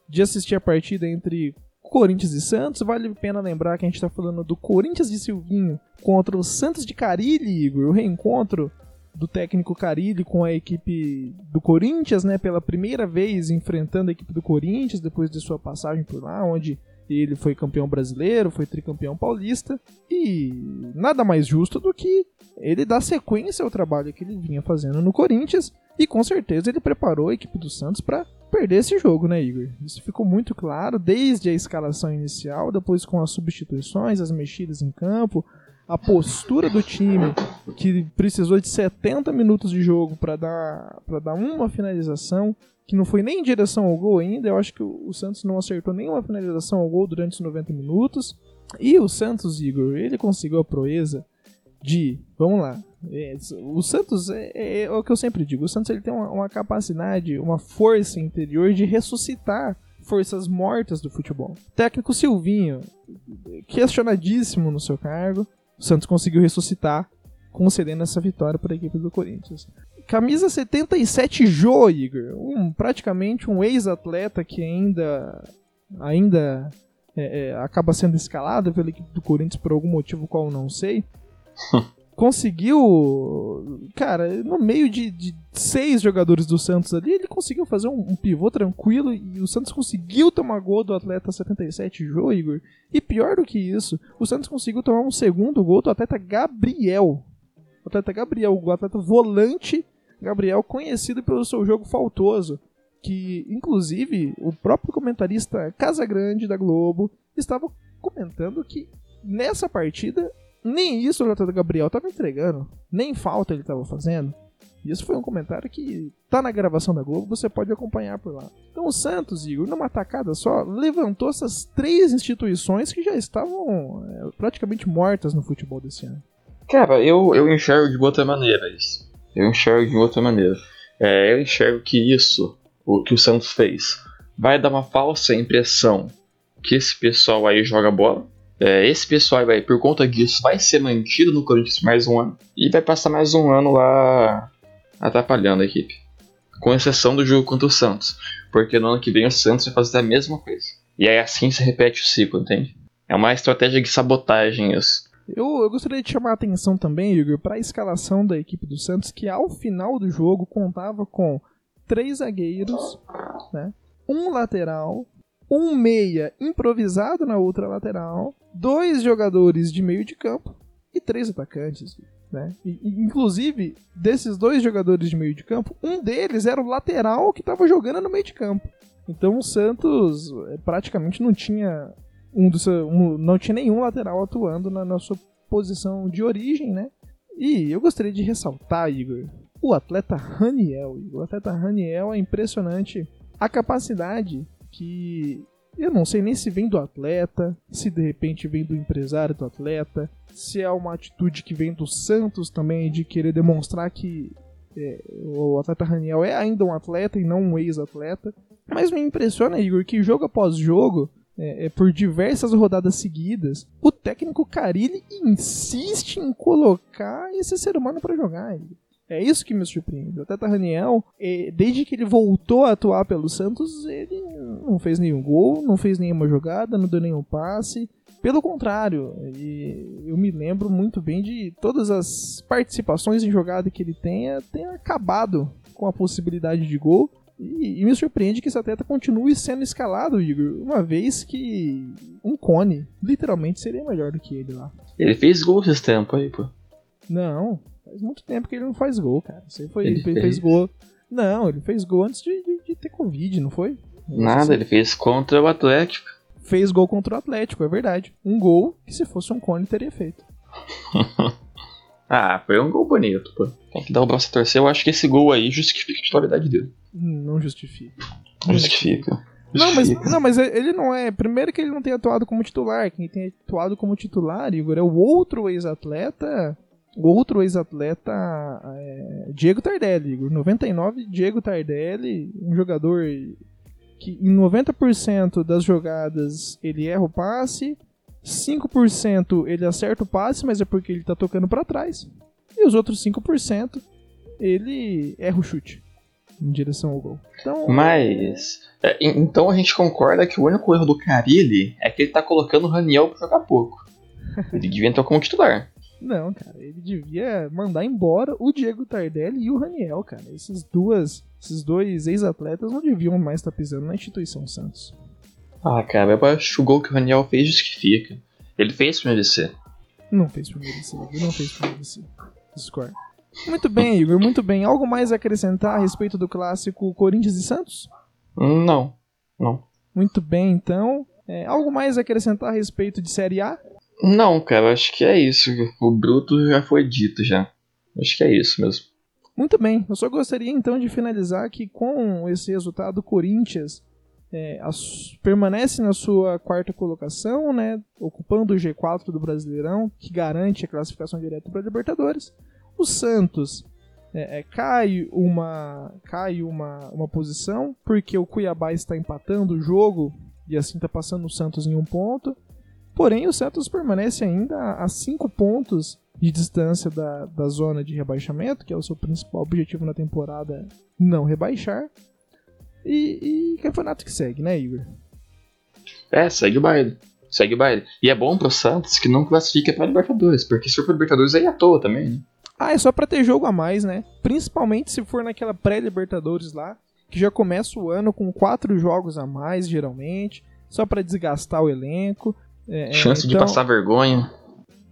de assistir a partida entre Corinthians e Santos. Vale a pena lembrar que a gente está falando do Corinthians de Silvinho contra o Santos de Carilli, Igor. O reencontro do técnico Carilli com a equipe do Corinthians, né, pela primeira vez enfrentando a equipe do Corinthians depois de sua passagem por lá, onde ele foi campeão brasileiro, foi tricampeão paulista e nada mais justo do que ele dar sequência ao trabalho que ele vinha fazendo no Corinthians e com certeza ele preparou a equipe do Santos para perder esse jogo, né, Igor? Isso ficou muito claro desde a escalação inicial, depois com as substituições, as mexidas em campo, a postura do time que precisou de 70 minutos de jogo para dar, pra dar uma finalização, que não foi nem em direção ao gol ainda. Eu acho que o Santos não acertou nenhuma finalização ao gol durante os 90 minutos. E o Santos, Igor, ele conseguiu a proeza de. Vamos lá. É, o Santos é, é, é, o que eu sempre digo. O Santos ele tem uma, uma capacidade, uma força interior de ressuscitar forças mortas do futebol. técnico Silvinho, questionadíssimo no seu cargo, o Santos conseguiu ressuscitar, concedendo essa vitória para a equipe do Corinthians. Camisa 77 Jô, Igor, um, praticamente um ex-atleta que ainda, ainda é, é, acaba sendo escalado pela equipe do Corinthians por algum motivo qual eu não sei. conseguiu. Cara, no meio de, de, seis jogadores do Santos ali, ele conseguiu fazer um, um, pivô tranquilo e o Santos conseguiu tomar gol do atleta 77 Jô, Igor. E pior do que isso, o Santos conseguiu tomar um segundo gol do atleta Gabriel. O atleta Gabriel, o atleta volante Gabriel, conhecido pelo seu jogo faltoso. Que, inclusive, o próprio comentarista Casagrande da Globo estava comentando que nessa partida nem isso o atleta Gabriel estava entregando, nem falta ele estava fazendo. Isso foi um comentário que tá na gravação da Globo, você pode acompanhar por lá. Então o Santos, Igor, numa tacada só, levantou essas três instituições que já estavam é, praticamente mortas no futebol desse ano. Cara, eu, eu enxergo de outra maneira isso. Eu enxergo de outra maneira. É, eu enxergo que isso, o que o Santos fez, vai dar uma falsa impressão que esse pessoal aí joga bola, é, esse pessoal vai, por conta disso, vai ser mantido no Corinthians mais um ano e vai passar mais um ano lá atrapalhando a equipe. Com exceção do jogo contra o Santos, porque no ano que vem o Santos vai fazer a mesma coisa. E aí assim se repete o ciclo, entende? É uma estratégia de sabotagem isso. Eu, eu gostaria de chamar a atenção também, Igor, para a escalação da equipe do Santos, que ao final do jogo contava com três zagueiros, né, um lateral, um meia improvisado na outra lateral, dois jogadores de meio de campo e três atacantes. Né? E, inclusive, desses dois jogadores de meio de campo, um deles era o lateral que estava jogando no meio de campo. Então o Santos eh, praticamente não tinha um, dos, um não tinha nenhum lateral atuando na, sua posição de origem, né? E eu gostaria de ressaltar, Igor, o atleta Raniel. O atleta Raniel é impressionante a capacidade que eu não sei nem se vem do atleta, se de repente vem do empresário do atleta, se é uma atitude que vem do Santos também de querer demonstrar que é, o atleta Raniel é ainda um atleta e não um ex-atleta. Mas me impressiona, Igor, que jogo após jogo, é, é, por diversas rodadas seguidas, o técnico Carilli insiste em colocar esse ser humano para jogar. Igor. É isso que me surpreende. O Tata Raniel, é, desde que ele voltou a atuar pelo Santos, ele não fez nenhum gol, não fez nenhuma jogada, não deu nenhum passe. Pelo contrário, eu me lembro muito bem de todas as participações em jogada que ele tenha, tenha acabado com a possibilidade de gol. E, e, me surpreende que esse atleta continue sendo escalado, Igor, uma vez que um cone literalmente seria melhor do que ele lá. Ele fez gol esse tempo aí, pô. Não, Faz muito tempo que ele não faz gol, cara. Você foi, ele, fez... fez gol. Não, ele fez gol antes de, de, de ter Covid, não foi? Nada, ele fez contra o Atlético. Fez gol contra o Atlético, é verdade. Um gol que se fosse um cone teria feito. ah, foi um gol bonito, pô. Tem que dar o braço a torcer. Eu acho que esse gol aí justifica a titularidade dele. Não justifica. Justifica. Não, mas, não, mas ele não é. Primeiro que ele não tem atuado como titular. Quem tem atuado como titular, Igor, é o outro ex-atleta outro ex-atleta, é, Diego Tardelli, 99, Diego Tardelli, um jogador que em 90% das jogadas ele erra o passe, 5% ele acerta o passe, mas é porque ele tá tocando para trás, e os outros 5% ele erra o chute em direção ao gol. Então, mas é, então a gente concorda que o único erro do Carilli é que ele tá colocando o Raniel pra jogar pouco. Ele devia entrar como titular. Não, cara, ele devia mandar embora o Diego Tardelli e o Raniel, cara. Esses duas, esses dois ex-atletas não deviam mais estar pisando na instituição Santos. Ah, cara, eu acho que o gol que o Raniel fez justifica. Ele fez pra merecer. Não fez pra merecer, ele não fez pra merecer. Discord. Muito bem, Igor, muito bem. Algo mais a acrescentar a respeito do clássico Corinthians e Santos? Não, não. Muito bem, então. É, algo mais a acrescentar a respeito de Série A? Não, cara, acho que é isso. O bruto já foi dito já. Acho que é isso mesmo. Muito bem, eu só gostaria então de finalizar que com esse resultado, o Corinthians é, permanece na sua quarta colocação, né, ocupando o G4 do Brasileirão, que garante a classificação direta para a Libertadores. O Santos é, é, cai uma cai uma, uma posição porque o Cuiabá está empatando o jogo e assim está passando o Santos em um ponto. Porém, o Santos permanece ainda a cinco pontos de distância da, da zona de rebaixamento, que é o seu principal objetivo na temporada, não rebaixar. E, e campeonato que segue, né, Igor? É, segue o baile. Segue o baile. E é bom pro Santos que não classifica pra Libertadores, porque se for pra Libertadores aí é à toa também, né? Ah, é só pra ter jogo a mais, né? Principalmente se for naquela pré-Libertadores lá, que já começa o ano com quatro jogos a mais, geralmente, só para desgastar o elenco. É, é Chance então... de passar vergonha.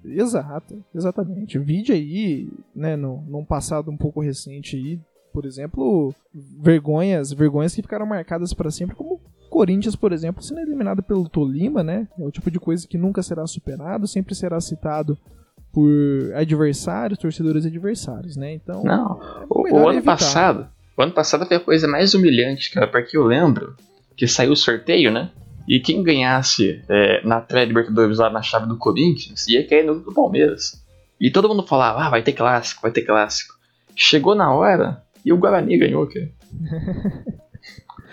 Exato, exatamente. Vídeo aí, né, no, num passado um pouco recente aí, por exemplo, vergonhas, vergonhas que ficaram marcadas para sempre, como Corinthians, por exemplo, sendo eliminado pelo Tolima, né? É o tipo de coisa que nunca será superado, sempre será citado por adversários, torcedores adversários, né? Então, não. É o, o ano evitar. passado, o ano passado foi a coisa mais humilhante, cara, porque eu lembro que saiu o sorteio, né? E quem ganhasse é, na pré-Libertadores lá na chave do Corinthians ia cair no do Palmeiras. E todo mundo falava, ah, vai ter clássico, vai ter clássico. Chegou na hora e o Guarani ganhou, cara.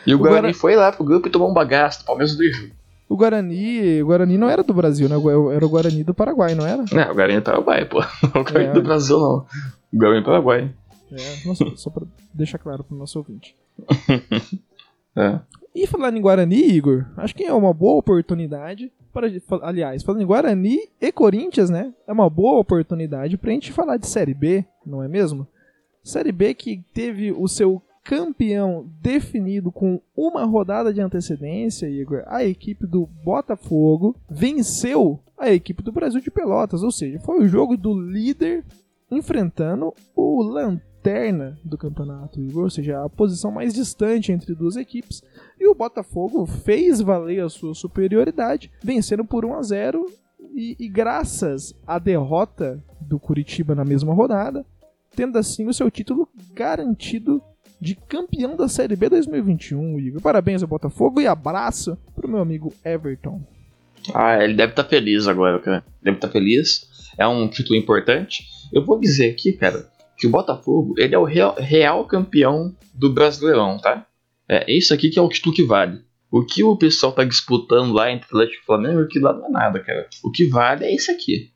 e o, o Guarani Guara... foi lá pro grupo e tomou um bagaço, o Palmeiras do jogo. O Guarani, o Guarani não era do Brasil, né? Era o Guarani do Paraguai, não era? Não, o Guarani do Paraguai, pô. Não o Guarani é. do Brasil, não. O Guarani do Paraguai. É, nossa, só pra deixar claro pro nosso ouvinte. é. E falando em Guarani, Igor, acho que é uma boa oportunidade para, aliás, falando em Guarani e Corinthians, né? É uma boa oportunidade pra gente falar de Série B, não é mesmo? Série B que teve o seu campeão definido com uma rodada de antecedência, Igor. A equipe do Botafogo venceu a equipe do Brasil de Pelotas, ou seja, foi o jogo do líder enfrentando o lanterna do campeonato, Igor, ou seja, a posição mais distante entre duas equipes. E o Botafogo fez valer a sua superioridade, vencendo por 1 a 0 e, e graças à derrota do Curitiba na mesma rodada, tendo assim o seu título garantido de campeão da Série B 2021, Igor. Parabéns ao Botafogo e abraço pro meu amigo Everton. Ah, ele deve estar tá feliz agora, cara. Deve estar tá feliz. É um título importante. Eu vou dizer aqui, cara, que o Botafogo ele é o real, real campeão do Brasileirão, tá? É isso aqui que é o título que vale. O que o pessoal tá disputando lá entre Atlético e Flamengo, aquilo lá não é nada, cara. O que vale é esse aqui.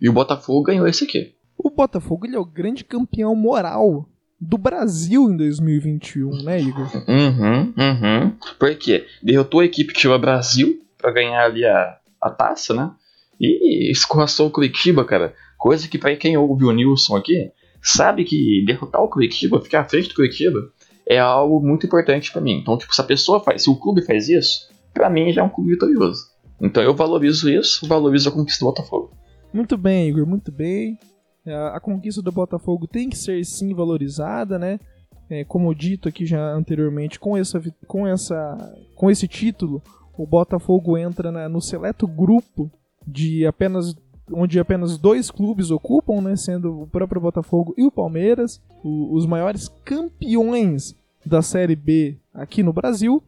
E o Botafogo ganhou esse aqui. O Botafogo ele é o grande campeão moral do Brasil em 2021, né, Igor? Uhum, uhum. Por quê? Derrotou a equipe que chama Brasil para ganhar ali a, a taça, né? E escorraçou o Curitiba, cara. Coisa que para quem ouve o Nilson aqui, sabe que derrotar o Curitiba, ficar à frente do Curitiba, é algo muito importante para mim. Então, tipo, se a pessoa faz, se o clube faz isso, para mim já é um clube vitorioso. Então eu valorizo isso, valorizo a conquista do Botafogo. Muito bem, Igor, muito bem. É, a conquista do Botafogo tem que ser sim valorizada, né? É, como dito aqui já anteriormente, com, essa, com, essa, com esse título, o Botafogo entra na, no seleto grupo de apenas onde apenas dois clubes ocupam, né, sendo o próprio Botafogo e o Palmeiras, o, os maiores campeões da Série B aqui no Brasil.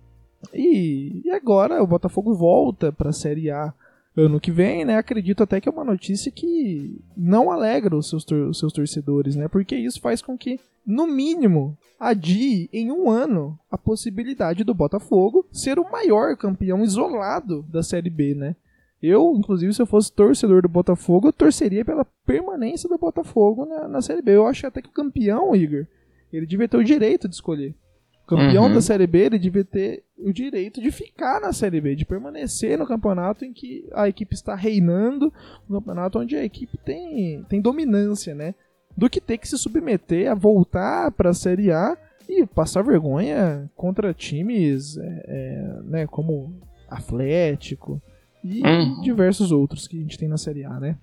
E, e agora o Botafogo volta para a Série A ano que vem, né? Acredito até que é uma notícia que não alegra os seus, os seus torcedores, né? Porque isso faz com que, no mínimo, adie em um ano a possibilidade do Botafogo ser o maior campeão isolado da Série B, né? Eu, inclusive, se eu fosse torcedor do Botafogo, eu torceria pela permanência do Botafogo na, na Série B. Eu acho até que o campeão, Igor, ele devia ter o direito de escolher campeão uhum. da Série B, ele devia ter o direito de ficar na Série B, de permanecer no campeonato em que a equipe está reinando, um campeonato onde a equipe tem, tem dominância, né? Do que ter que se submeter a voltar para a Série A e passar vergonha contra times é, é, né, como Atlético e uhum. diversos outros que a gente tem na Série A, né?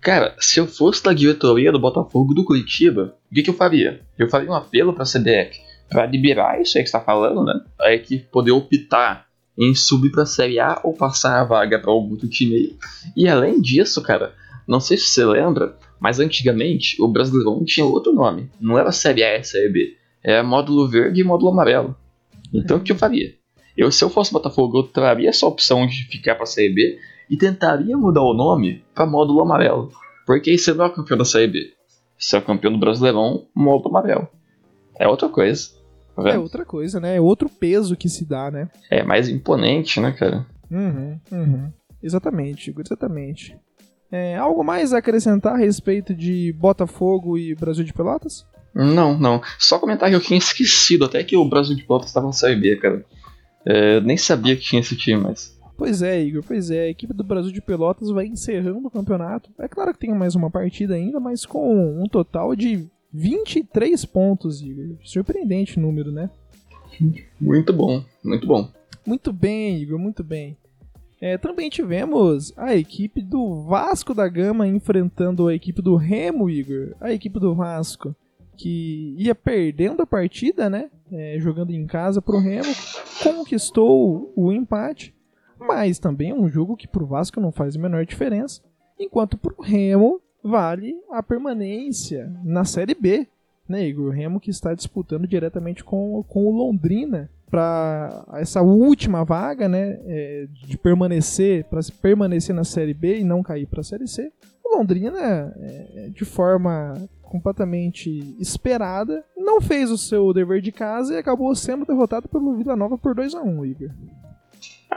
Cara, se eu fosse da diretoria do Botafogo do Curitiba, o que, que eu faria? Eu faria um apelo para a CBF para liberar isso aí que está falando, né? A equipe poder optar em subir para a Série A ou passar a vaga para algum outro time aí. E além disso, cara, Não sei se você lembra, mas antigamente o Brasileirão tinha outro nome. Não era Série A e Série B. Era módulo verde e módulo amarelo. Então o que eu faria? Eu, se eu fosse Botafogo, eu traria essa opção de ficar pra Série B e tentaria mudar o nome para módulo amarelo. Porque aí você não é o campeão da Série B. Você é o campeão do Brasileirão, módulo amarelo. É outra coisa. Tá é outra coisa, né? É outro peso que se dá, né? É mais imponente, né, cara? Uhum, uhum. Exatamente, exatamente. É, algo mais a acrescentar a respeito de Botafogo e Brasil de Pelotas? Não, não. Só comentar que eu tinha esquecido até que o Brasil de Pelotas estava na Série B, cara. É, nem sabia que tinha esse time, mas. Pois é, Igor, pois é. A equipe do Brasil de Pelotas vai encerrando o campeonato. É claro que tem mais uma partida ainda, mas com um total de 23 pontos, Igor. Surpreendente o número, né? Muito bom, muito bom. Muito bem, Igor, muito bem. É, também tivemos a equipe do Vasco da Gama enfrentando a equipe do Remo, Igor. A equipe do Vasco que ia perdendo a partida, né? É, jogando em casa pro Remo, conquistou o empate, mas também é um jogo que pro Vasco não faz a menor diferença, enquanto pro Remo vale a permanência na Série B, né, Igor? O Remo que está disputando diretamente com, com o Londrina para essa última vaga, né, é, de permanecer, para permanecer na Série B e não cair para a Série C. O Londrina, é, de forma completamente esperada, não fez o seu dever de casa e acabou sendo derrotado pelo Vila Nova por 2 a 1 Igor.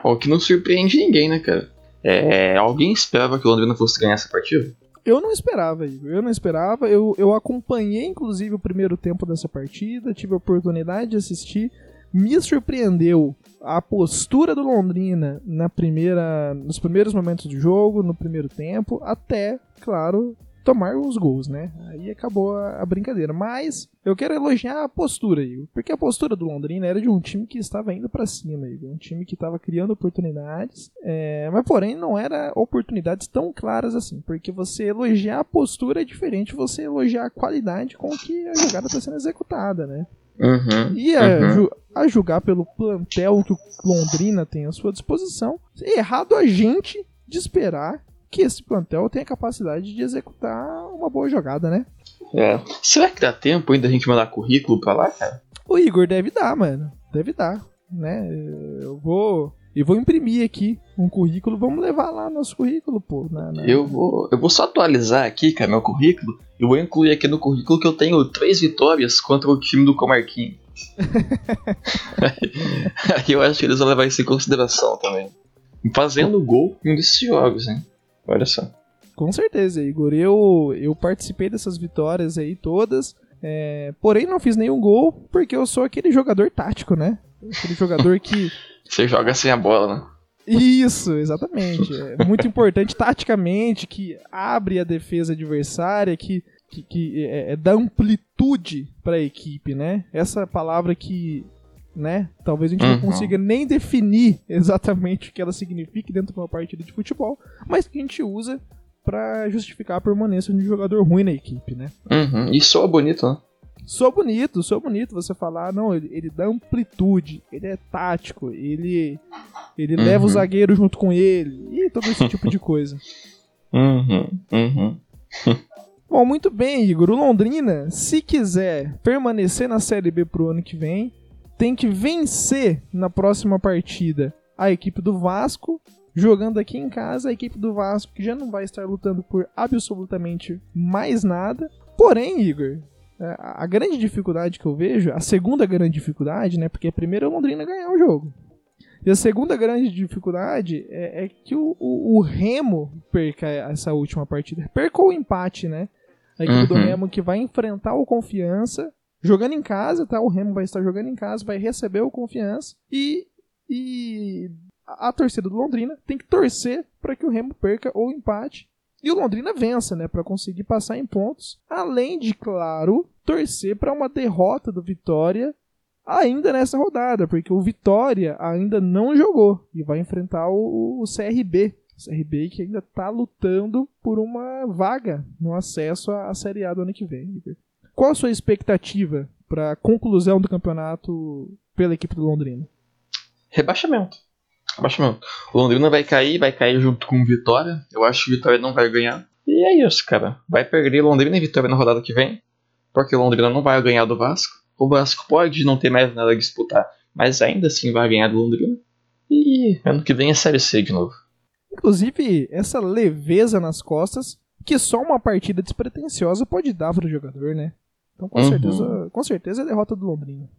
O que não surpreende ninguém, né, cara? É, alguém esperava que o Londrina fosse ganhar essa partida? Eu não esperava, Igor. Eu não esperava. Eu, eu acompanhei, inclusive, o primeiro tempo dessa partida, tive a oportunidade de assistir me surpreendeu a postura do Londrina na primeira, nos primeiros momentos do jogo, no primeiro tempo, até, claro, tomar os gols, né? Aí acabou a, a, brincadeira. Mas eu quero elogiar a postura, Igor, porque a postura do Londrina era de um time que estava indo para cima, Igor, um time que estava criando oportunidades, é, mas porém não era oportunidades tão claras assim, porque você elogiar a postura é diferente de você elogiar a qualidade com que a jogada está sendo executada, né? Uhum, e a, uhum. a, julgar pelo plantel que o Londrina tem à sua disposição, é errado a gente de esperar que esse plantel tenha capacidade de executar uma boa jogada, né? É. Será que dá tempo ainda a gente mandar currículo pra lá, cara? O Igor deve dar, mano. Deve dar, né? Eu vou e vou imprimir aqui um currículo, vamos levar lá nosso currículo, pô. Na, na... Eu, vou, eu vou só atualizar aqui, cara, meu currículo. Eu vou incluir aqui no currículo que eu tenho três vitórias contra o time do Comarquinho. Aí eu acho que eles vão levar isso em consideração também. Fazendo gol em um desses jogos, hein? Olha só. Com certeza, Igor. Eu, eu participei dessas vitórias aí todas. É, porém, não fiz nenhum gol porque eu sou aquele jogador tático, né? Aquele jogador que você joga sem a bola, né? Isso, exatamente. É muito importante taticamente, que abre a defesa adversária, que, que, que é, é, dá amplitude para a equipe, né? Essa palavra que, né, talvez a gente uhum. não consiga nem definir exatamente o que ela significa dentro de uma partida de futebol, mas que a gente usa para justificar a permanência de um jogador ruim na equipe, né? Uhum. E soa bonito, né? Sou bonito, sou bonito você falar, não, ele, ele dá amplitude, ele é tático, ele ele uhum. leva o zagueiro junto com ele, e todo esse tipo de coisa. Uhum, uhum. Bom, muito bem, Igor. O Londrina, se quiser permanecer na Série B pro ano que vem, tem que vencer na próxima partida a equipe do Vasco, jogando aqui em casa, a equipe do Vasco que já não vai estar lutando por absolutamente mais nada. Porém, Igor, é, a grande dificuldade que eu vejo, a segunda grande dificuldade, né? Porque a primeira é o Londrina ganhar o jogo. E a segunda grande dificuldade é, é que o, o, o, Remo perca essa última partida. Perca o empate, né? A equipe uhum. do Remo que vai enfrentar o Confiança, jogando em casa, tá? O Remo vai estar jogando em casa, vai receber o Confiança. E, e a, torcida do Londrina tem que torcer para que o Remo perca ou empate e o Londrina vença, né, para conseguir passar em pontos, além de, claro, torcer para uma derrota do Vitória ainda nessa rodada, porque o Vitória ainda não jogou e vai enfrentar o, o CRB. O CRB que ainda está lutando por uma vaga no acesso à Série A do ano que vem. Qual a sua expectativa para a conclusão do campeonato pela equipe do Londrina? Rebaixamento. Abaixamento. O Londrina vai cair, vai cair junto com o Vitória. Eu acho que o Vitória não vai ganhar. E é isso, cara. Vai perder Londrina e Vitória na rodada que vem, porque Londrina não vai ganhar do Vasco. O Vasco pode não ter mais nada a disputar, mas ainda assim vai ganhar do Londrina. E ano que vem é Série C de novo. Inclusive, essa leveza nas costas que só uma partida despretensiosa pode dar para o jogador, né? Então, com Uhum. certeza, com certeza é a derrota do Londrina.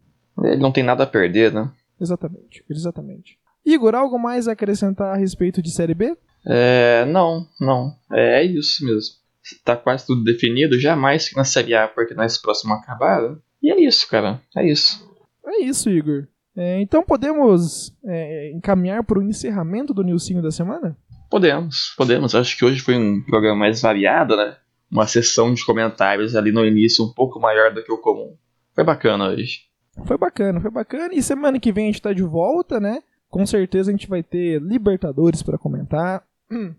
Ele não tem nada a perder, né? Exatamente, exatamente. Igor, algo mais a acrescentar a respeito de Série B? É. Não, não. É, é isso mesmo. Tá quase tudo definido, jamais que na Série A, porque nós próximo acabar. E é isso, cara. É isso. É isso, Igor. É, então podemos é, encaminhar para o encerramento do Nilcinho da semana? Podemos, podemos. Acho que hoje foi um programa mais variado, né? Uma sessão de comentários ali no início um pouco maior do que o comum. Foi bacana hoje. Foi bacana, foi bacana. E semana que vem a gente tá de volta, né? Com certeza a gente vai ter Libertadores para comentar. Hum.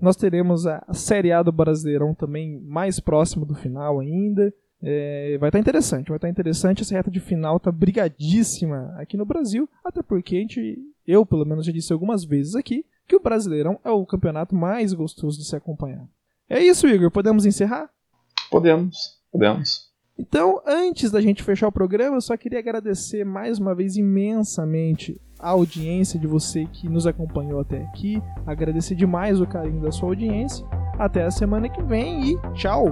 Nós teremos a Série A do Brasileirão também mais próximo do final ainda. É, vai estar interessante, vai estar interessante. Essa reta de final tá brigadíssima aqui no Brasil, até porque a gente, eu pelo menos já disse algumas vezes aqui, que o Brasileirão é o campeonato mais gostoso de se acompanhar. É isso, Igor, podemos encerrar? Podemos, podemos. Então, antes da gente fechar o programa, eu só queria agradecer mais uma vez imensamente a audiência de você que nos acompanhou até aqui. Agradecer demais o carinho da sua audiência. Até a semana que vem e tchau!